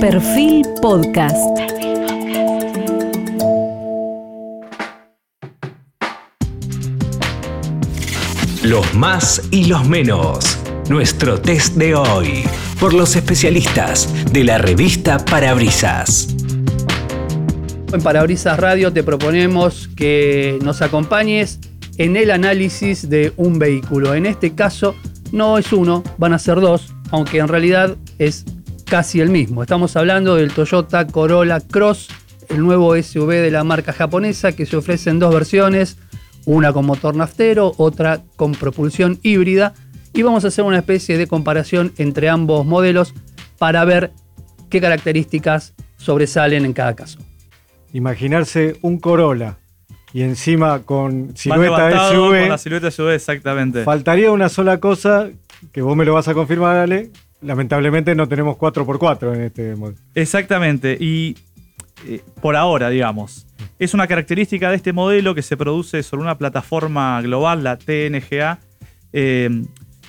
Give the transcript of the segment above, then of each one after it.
Perfil Podcast. Los más y los menos. Nuestro test de hoy. Por los especialistas de la revista Parabrisas. En Parabrisas Radio te proponemos que nos acompañes en el análisis de un vehículo. En este caso no es uno, van a ser dos, aunque en realidad es casi el mismo. Estamos hablando del Toyota Corolla Cross, el nuevo SUV de la marca japonesa que se ofrece en dos versiones, una con motor naftero, otra con propulsión híbrida, y vamos a hacer una especie de comparación entre ambos modelos para ver qué características sobresalen en cada caso. Imaginarse un Corolla y encima con silueta SUV, Con la silueta SUV, exactamente. faltaría una sola cosa que vos me lo vas a confirmar, Ale. Lamentablemente no tenemos 4x4 en este modelo. Exactamente. Y eh, por ahora, digamos. Es una característica de este modelo que se produce sobre una plataforma global, la TNGA, eh,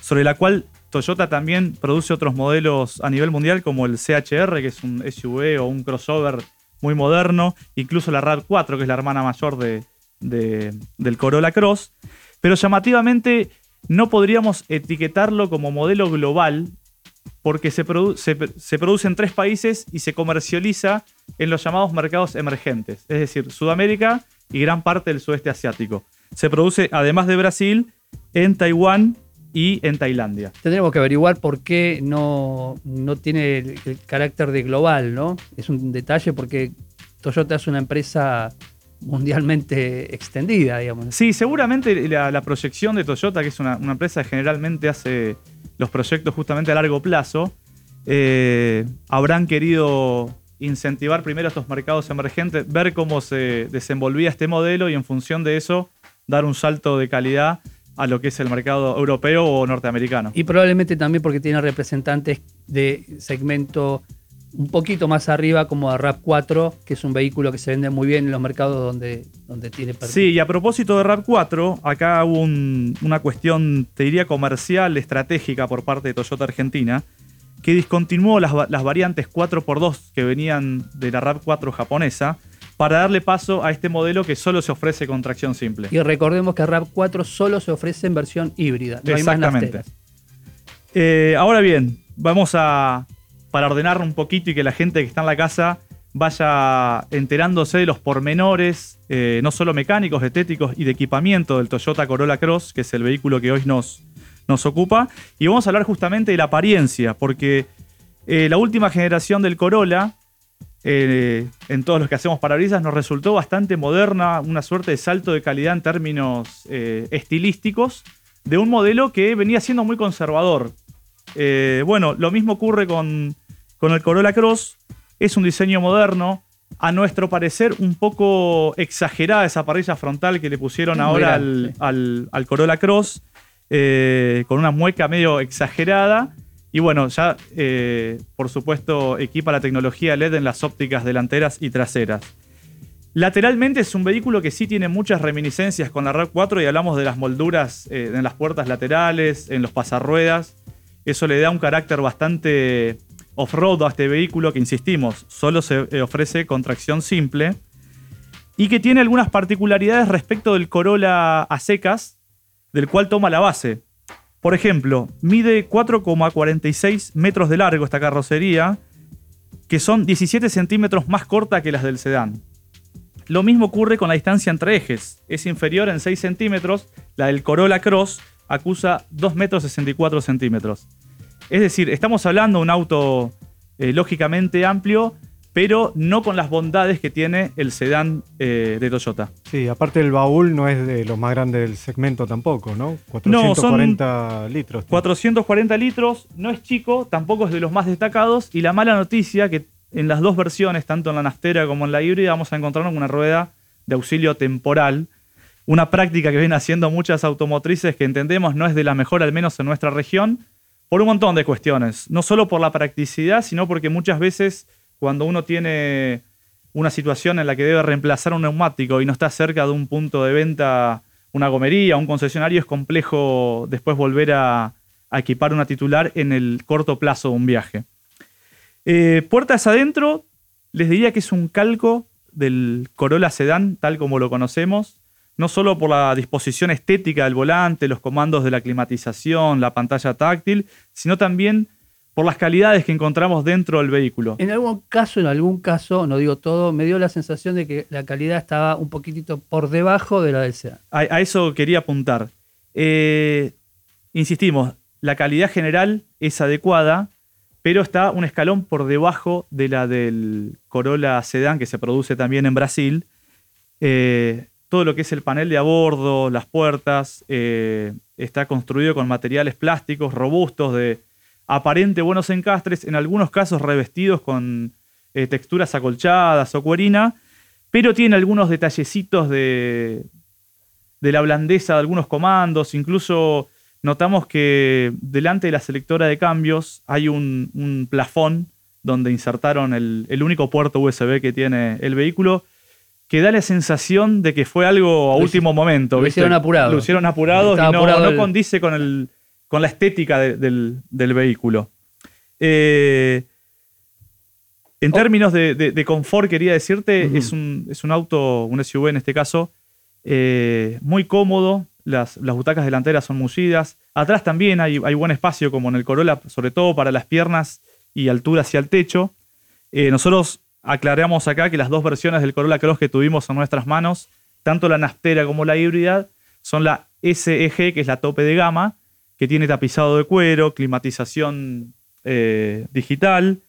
sobre la cual Toyota también produce otros modelos a nivel mundial, como el CHR, que es un SUV o un crossover muy moderno, incluso la RAV4, que es la hermana mayor de- del Corolla Cross. Pero llamativamente no podríamos etiquetarlo como modelo global porque se, produ- produce en tres países y se comercializa en los llamados mercados emergentes, es decir, Sudamérica y gran parte del sudeste asiático. Se produce, además de Brasil, en Taiwán y en Tailandia. Tendremos que averiguar por qué no, no tiene el, el carácter de global, ¿no? Es un detalle porque Toyota es una empresa mundialmente extendida, digamos. Sí, seguramente la, la proyección de Toyota, que es una, una empresa que generalmente hace los proyectos justamente a largo plazo, eh, habrán querido incentivar primero estos mercados emergentes, ver cómo se desenvolvía este modelo y en función de eso dar un salto de calidad a lo que es el mercado europeo o norteamericano. Y probablemente también porque tiene representantes de segmento un poquito más arriba, como a RAV4, que es un vehículo que se vende muy bien en los mercados donde, donde tiene Sí, y a propósito de RAV4, acá hubo un- una cuestión, te diría, comercial, estratégica por parte de Toyota Argentina, que discontinuó las, las variantes 4x2 que venían de la RAV4 japonesa para darle paso a este modelo que solo se ofrece con tracción simple. Y recordemos que RAV4 solo se ofrece en versión híbrida. No hay más Exactamente. Eh, ahora bien, vamos a, para ordenar un poquito y que la gente que está en la casa vaya enterándose de los pormenores, eh, no solo mecánicos, estéticos y de equipamiento del Toyota Corolla Cross, que es el vehículo que hoy nos, nos ocupa. Y vamos a hablar justamente de la apariencia, porque eh, la última generación del Corolla, eh, en todos los que hacemos parabrisas, nos resultó bastante moderna, una suerte de salto de calidad en términos estilísticos, de un modelo que venía siendo muy conservador. Bueno, lo mismo ocurre con, con el Corolla Cross. Es un diseño moderno. A nuestro parecer, un poco exagerada esa parrilla frontal que le pusieron ahora al- al Corolla Cross, eh, con una mueca medio exagerada. Y bueno, ya eh, por supuesto equipa la tecnología LED en las ópticas delanteras y traseras. Lateralmente es un vehículo que sí tiene muchas reminiscencias con la RAV4 y hablamos de las molduras eh, en las puertas laterales, en los pasarruedas. Eso le da un carácter bastante off-road a este vehículo que, insistimos, solo se eh, ofrece con tracción simple y que tiene algunas particularidades respecto del Corolla a secas, del cual toma la base. Por ejemplo, mide 4,46 metros de largo esta carrocería, que son 17 centímetros más corta que las del sedán. Lo mismo ocurre con la distancia entre ejes. Es inferior en 6 centímetros. La del Corolla Cross acusa 2 metros 64 centímetros. Es decir, estamos hablando de un auto eh, lógicamente amplio, pero no con las bondades que tiene el sedán eh, de Toyota. Sí, aparte el baúl no es de los más grandes del segmento tampoco, ¿no? 440 litros. tiene. 440 litros, no es chico, tampoco es de los más destacados. Y la mala noticia que en las dos versiones, tanto en la naftera como en la híbrida, vamos a encontrarnos con una rueda de auxilio temporal. Una práctica que vienen haciendo muchas automotrices que entendemos no es de la mejor, al menos en nuestra región, por un montón de cuestiones. No solo por la practicidad, sino porque muchas veces cuando uno tiene una situación en la que debe reemplazar un neumático y no está cerca de un punto de venta, una gomería, un concesionario, es complejo después volver a, equipar una titular en el corto plazo de un viaje. Eh, puertas adentro, les diría que es un calco del Corolla Sedan, tal como lo conocemos, no solo por la disposición estética del volante, los comandos de la climatización, la pantalla táctil, sino también por las calidades que encontramos dentro del vehículo. En algún caso, en algún caso, no digo todo, me dio la sensación de que la calidad estaba un poquitito por debajo de la del Sedan. A, a eso quería apuntar. Eh, insistimos, la calidad general es adecuada, pero está un escalón por debajo de la del Corolla Sedan que se produce también en Brasil. Eh, todo lo que es el panel de a bordo, las puertas, eh, está construido con materiales plásticos robustos de aparente buenos encastres, en algunos casos revestidos con eh, texturas acolchadas o cuerina, pero tiene algunos detallecitos de, de la blandeza de algunos comandos, incluso notamos que delante de la selectora de cambios hay un, un plafón donde insertaron el, el, único puerto USB que tiene el vehículo, que da la sensación de que fue algo a Lo último momento. Lo ¿viste? hicieron apurado. Lo hicieron apurado y no, apurado no el- condice con, el, con la estética de- del, del vehículo. Eh, en Oh. términos de, de- de confort, quería decirte, es, un, es un auto, un SUV en este caso, eh, muy cómodo. Las, las butacas delanteras son mullidas. Atrás también hay, hay buen espacio, como en el Corolla, sobre todo para las piernas y altura hacia el techo. Eh, nosotros aclaramos acá que las dos versiones del Corolla Cross que tuvimos en nuestras manos, tanto la naftera como la híbrida, son la SEG, que es la tope de gama, que tiene tapizado de cuero, climatización eh, digital,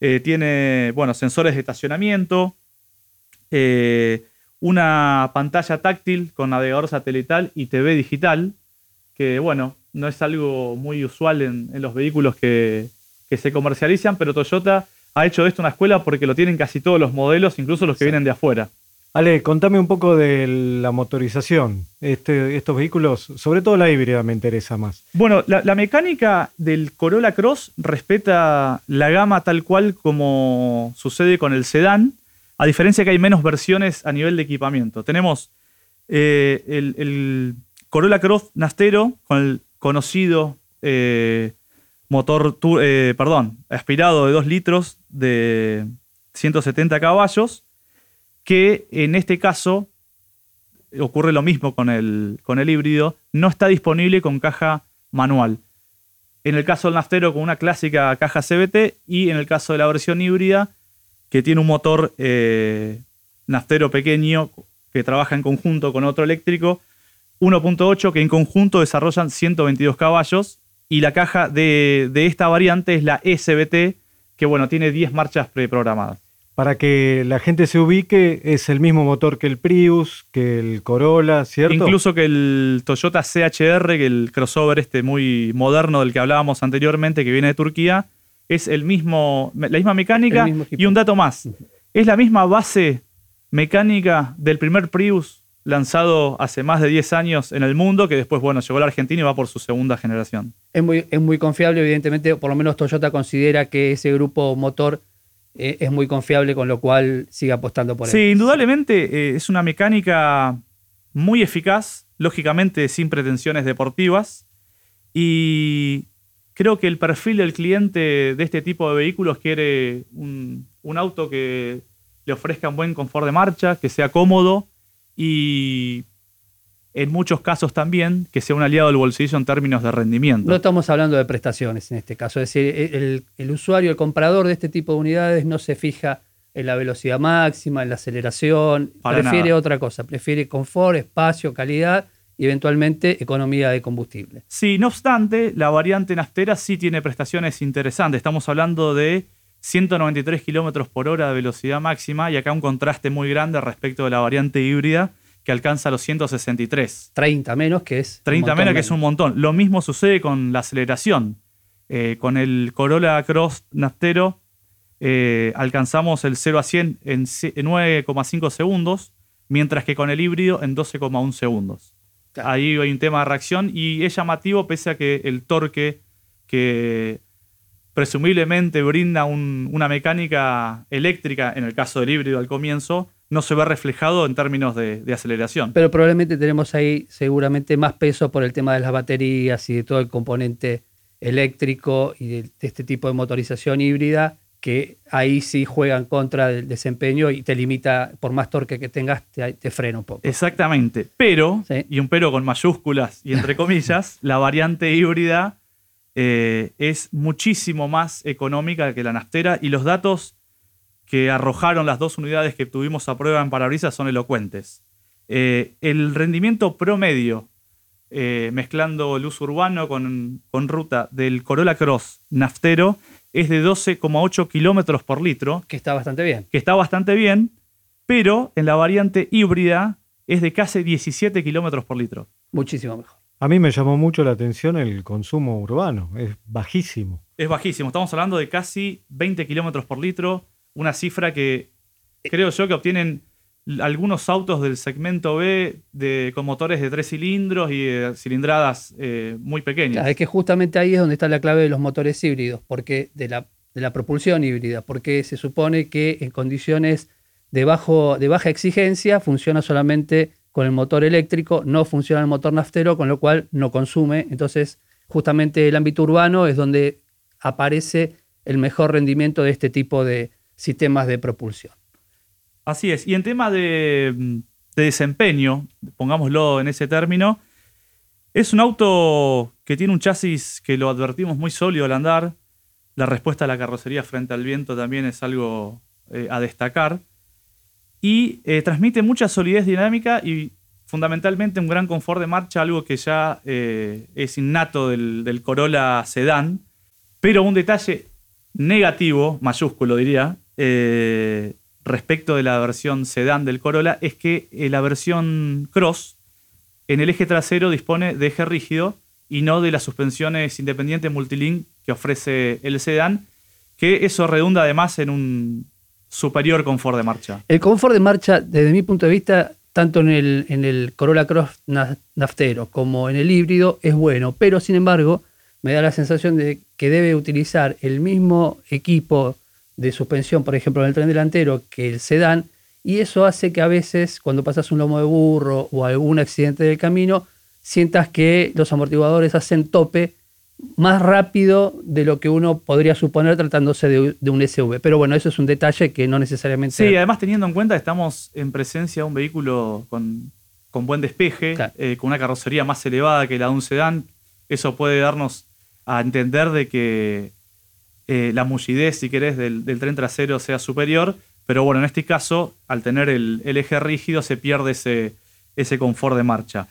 eh, tiene bueno, sensores de estacionamiento, eh, una pantalla táctil con navegador satelital y TV digital, que bueno, no es algo muy usual en, los vehículos que se comercializan, pero Toyota ha hecho de esto una escuela porque lo tienen casi todos los modelos, incluso los que vienen de afuera. Ale, contame un poco de la motorización. Este, estos vehículos, sobre todo la híbrida, me interesa más. Bueno, la, la mecánica del Corolla Cross respeta la gama tal cual como sucede con el sedán, a diferencia que hay menos versiones a nivel de equipamiento. Tenemos eh, el, el Corolla Cross Nastero con el conocido eh, motor, eh, perdón, aspirado de 2 litros de 170 caballos, que en este caso ocurre lo mismo con el, con el híbrido, no está disponible con caja manual. En el caso del naftero con una clásica caja CBT y en el caso de la versión híbrida que tiene un motor eh, naftero pequeño que trabaja en conjunto con otro eléctrico 1.8 que en conjunto desarrollan 122 caballos y la caja de, de esta variante es la SBT que bueno tiene 10 marchas preprogramadas. Para que la gente se ubique, es el mismo motor que el Prius, que el Corolla, ¿cierto? Incluso que el Toyota CHR, que el crossover este muy moderno del que hablábamos anteriormente, que viene de Turquía, es el mismo, la misma mecánica El mismo equipo. y un dato más. Es la misma base mecánica del primer Prius lanzado hace más de 10 años en el mundo, que después, bueno, llegó a la Argentina y va por su segunda generación. Es muy, es muy confiable, evidentemente, por lo menos Toyota considera que ese grupo motor eh, es muy confiable, con lo cual sigue apostando por Sí, él. indudablemente eh, es una mecánica muy eficaz, lógicamente sin pretensiones deportivas, y creo que el perfil del cliente de este tipo de vehículos quiere un, un auto que le ofrezca un buen confort de marcha, que sea cómodo y en muchos casos también que sea un aliado del bolsillo en términos de rendimiento. No estamos hablando de prestaciones en este caso. Es decir, el, el usuario, el comprador de este tipo de unidades no se fija en la velocidad máxima, en la aceleración, Para prefiere nada. otra cosa, prefiere confort, espacio, calidad y eventualmente economía de combustible. Sí, no obstante, la variante naftera sí tiene prestaciones interesantes. Estamos hablando de 193 kilómetros por hora de velocidad máxima y acá un contraste muy grande respecto de la variante híbrida que alcanza los 163. 30 menos, que es. un 30 montón menos, que es un montón. Lo mismo sucede con la aceleración. Eh, con el Corolla Cross naftero eh, alcanzamos el 0 a 100 en se- en 9,5 segundos, mientras que con el híbrido en 12,1 segundos. Claro. Ahí hay un tema de reacción y es llamativo pese a que el torque que presumiblemente brinda un- una mecánica eléctrica, en el caso del híbrido al comienzo, no se ve reflejado en términos de, de aceleración. Pero probablemente tenemos ahí seguramente más peso por el tema de las baterías y de todo el componente eléctrico y de, de este tipo de motorización híbrida que ahí sí juegan contra del desempeño y te limita, por más torque que tengas, te, te frena un poco. Exactamente. Pero, Sí. y un pero con mayúsculas y entre comillas, la variante híbrida eh, es muchísimo más económica que la naftera y los datos que arrojaron las dos unidades que tuvimos a prueba en parabrisas son elocuentes. Eh, el rendimiento promedio, eh, mezclando el uso urbano con, con ruta del Corolla Cross naftero, es de 12,8 kilómetros por litro, Que está bastante bien. que está bastante bien, pero en la variante híbrida es de casi 17 kilómetros por litro. Muchísimo mejor. A mí me llamó mucho la atención el consumo urbano, es bajísimo. Es bajísimo, estamos hablando de casi 20 kilómetros por litro, una cifra que creo yo que obtienen algunos autos del segmento B de, con motores de tres cilindros y de cilindradas eh, muy pequeñas. Claro, es que justamente ahí es donde está la clave de los motores híbridos, porque de la, de la propulsión híbrida, porque se supone que en condiciones de, bajo, de baja exigencia funciona solamente con el motor eléctrico, no funciona el motor naftero, con lo cual no consume. Entonces, justamente el ámbito urbano es donde aparece el mejor rendimiento de este tipo de sistemas de propulsión. Así es. Y en tema de, de desempeño, pongámoslo en ese término, es un auto que tiene un chasis que lo advertimos muy sólido al andar. La respuesta a la carrocería frente al viento también es algo eh, a destacar. Y eh, transmite mucha solidez dinámica y fundamentalmente un gran confort de marcha, algo que ya eh, es innato del, Corolla Sedán. Pero un detalle negativo, mayúsculo diría, eh, respecto de la versión sedán del Corolla es que la versión Cross en el eje trasero dispone de eje rígido y no de las suspensiones independientes multilink que ofrece el sedán, que eso redunda además en un superior confort de marcha. El confort de marcha, desde mi punto de vista, tanto en el, en el Corolla Cross na- naftero como en el híbrido, es bueno. Pero, sin embargo, me da la sensación de que debe utilizar el mismo equipo de suspensión, por ejemplo, en el tren delantero, que el sedán, y eso hace que a veces, cuando pasas un lomo de burro o algún accidente del camino, sientas que los amortiguadores hacen tope más rápido de lo que uno podría suponer tratándose de, de un SUV. Pero bueno, eso es un detalle que no necesariamente... Sí, además teniendo en cuenta que estamos en presencia de un vehículo con, con buen despeje, Claro. eh, con una carrocería más elevada que la de un sedán, eso puede darnos a entender de que eh, la mullidez, si querés, del, del tren trasero sea superior, pero bueno, en este caso, al tener el, el eje rígido, se pierde ese, ese confort de marcha.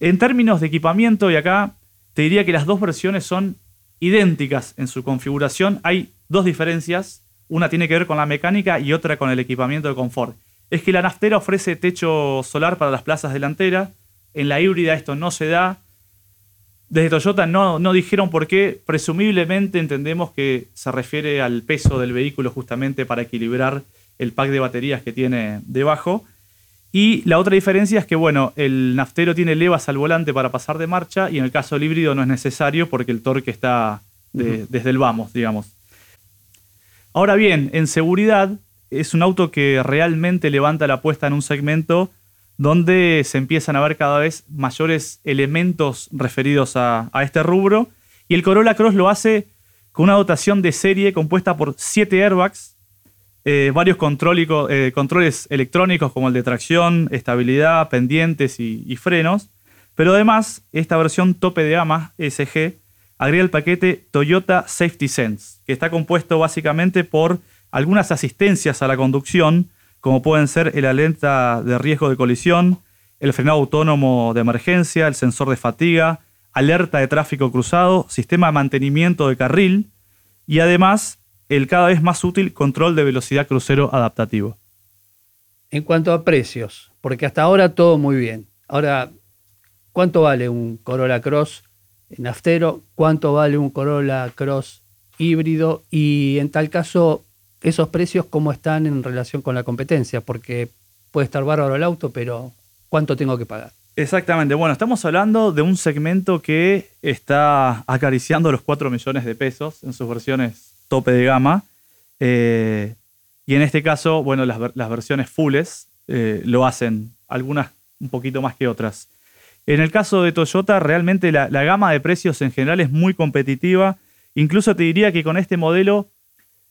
En términos de equipamiento, y acá te diría que las dos versiones son idénticas en su configuración. Hay dos diferencias. Una tiene que ver con la mecánica y otra con el equipamiento de confort. Es que la naftera ofrece techo solar para las plazas delanteras. En la híbrida esto no se da. Desde Toyota no, no dijeron por qué. Presumiblemente entendemos que se refiere al peso del vehículo justamente para equilibrar el pack de baterías que tiene debajo. Y la otra diferencia es que, bueno, el naftero tiene levas al volante para pasar de marcha y en el caso del híbrido no es necesario porque el torque está de- desde el vamos, digamos. Ahora bien, en seguridad es un auto que realmente levanta la apuesta en un segmento donde se empiezan a ver cada vez mayores elementos referidos a, a este rubro. Y el Corolla Cross lo hace con una dotación de serie compuesta por 7 airbags, eh, varios eh, controles electrónicos como el de tracción, estabilidad, pendientes y, y frenos. Pero además, esta versión tope de gama SG agrega el paquete Toyota Safety Sense, que está compuesto básicamente por algunas asistencias a la conducción, como pueden ser el alerta de riesgo de colisión, el frenado autónomo de emergencia, el sensor de fatiga, alerta de tráfico cruzado, sistema de mantenimiento de carril y además el cada vez más útil control de velocidad crucero adaptativo. En cuanto a precios, porque hasta ahora todo muy bien. Ahora, ¿cuánto vale un Corolla Cross naftero? ¿Cuánto vale un Corolla Cross híbrido? Y en tal caso, esos precios, ¿cómo están en relación con la competencia? Porque puede estar bárbaro el auto, pero ¿cuánto tengo que pagar? Exactamente. Bueno, estamos hablando de un segmento que está acariciando los 4 millones de pesos en sus versiones tope de gama. Eh, y en este caso, bueno, las, ver- las versiones fulles eh, lo hacen, algunas un poquito más que otras. En el caso de Toyota, realmente la, la gama de precios en general es muy competitiva. Incluso te diría que con este modelo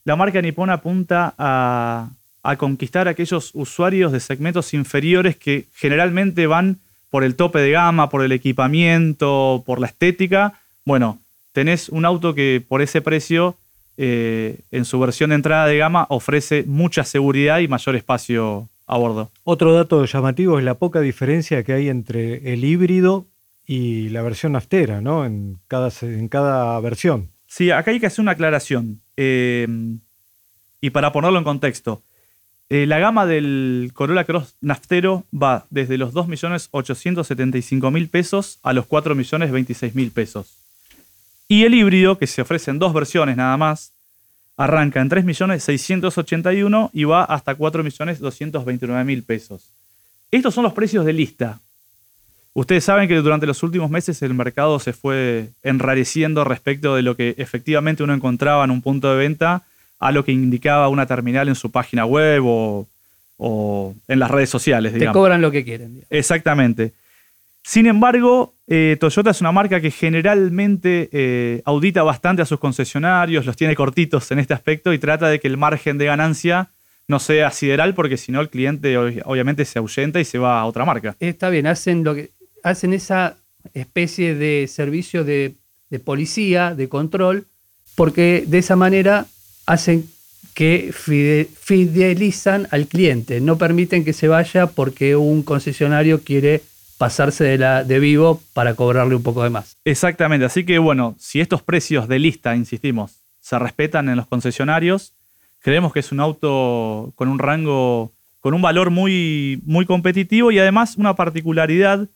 la marca nipona apunta a, a conquistar a aquellos usuarios de segmentos inferiores que generalmente van por el tope de gama, por el equipamiento, por la estética. Bueno, tenés un auto que por ese precio, eh, en su versión de entrada de gama, ofrece mucha seguridad y mayor espacio a bordo. Otro dato llamativo es la poca diferencia que hay entre el híbrido y la versión naftera, ¿no? En cada, en cada versión. Sí, acá hay que hacer una aclaración. Eh, y para ponerlo en contexto, eh, la gama del Corolla Cross naftero va desde los 2.875.000 pesos a los 4.026.000 pesos. Y el híbrido, que se ofrece en dos versiones nada más, arranca en 3.681.000 y va hasta 4.229.000 pesos. Estos son los precios de lista. Ustedes saben que durante los últimos meses el mercado se fue enrareciendo respecto de lo que efectivamente uno encontraba en un punto de venta a lo que indicaba una terminal en su página web o, en las redes sociales. Te cobran lo que quieren. Exactamente. Sin embargo, eh, Toyota es una marca que generalmente eh, audita bastante a sus concesionarios, los tiene cortitos en este aspecto y trata de que el margen de ganancia no sea sideral porque si no el cliente obviamente se ahuyenta y se va a otra marca. Está bien, hacen, lo que, hacen esa especie de servicio de, policía, de control, porque de esa manera hacen que fidelizan al cliente, no permiten que se vaya porque un concesionario quiere pasarse de, la, de vivo para cobrarle un poco de más. Exactamente, así que bueno, si estos precios de lista, insistimos, se respetan en los concesionarios, creemos que es un auto con un rango, con un valor muy, muy competitivo y además una particularidad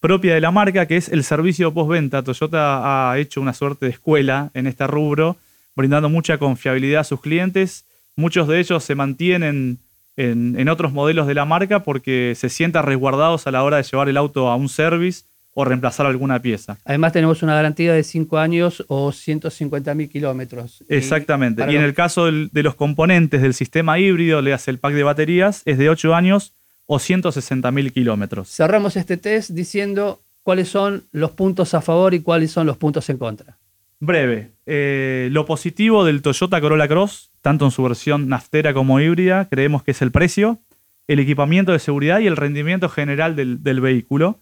propia de la marca que es el servicio postventa. Toyota ha hecho una suerte de escuela en este rubro, brindando mucha confiabilidad a sus clientes. Muchos de ellos se mantienen en, otros modelos de la marca porque se sientan resguardados a la hora de llevar el auto a un service o reemplazar alguna pieza. Además tenemos una garantía de 5 años o 150 mil kilómetros. Exactamente. Y, en el caso de los componentes del sistema híbrido, le hace el pack de baterías, es de 8 años o 160 mil kilómetros. Cerramos este test diciendo cuáles son los puntos a favor y cuáles son los puntos en contra. Breve. Eh, lo positivo del Toyota Corolla Cross tanto en su versión naftera como híbrida, creemos que es el precio, el equipamiento de seguridad y el rendimiento general del, vehículo.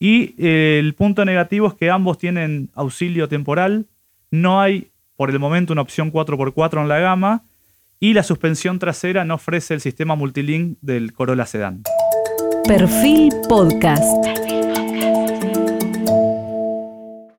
Y eh, el punto negativo es que ambos tienen auxilio temporal, no hay por el momento una opción 4x4 en la gama y la suspensión trasera no ofrece el sistema multilink del Corolla Sedan. Perfil Podcast.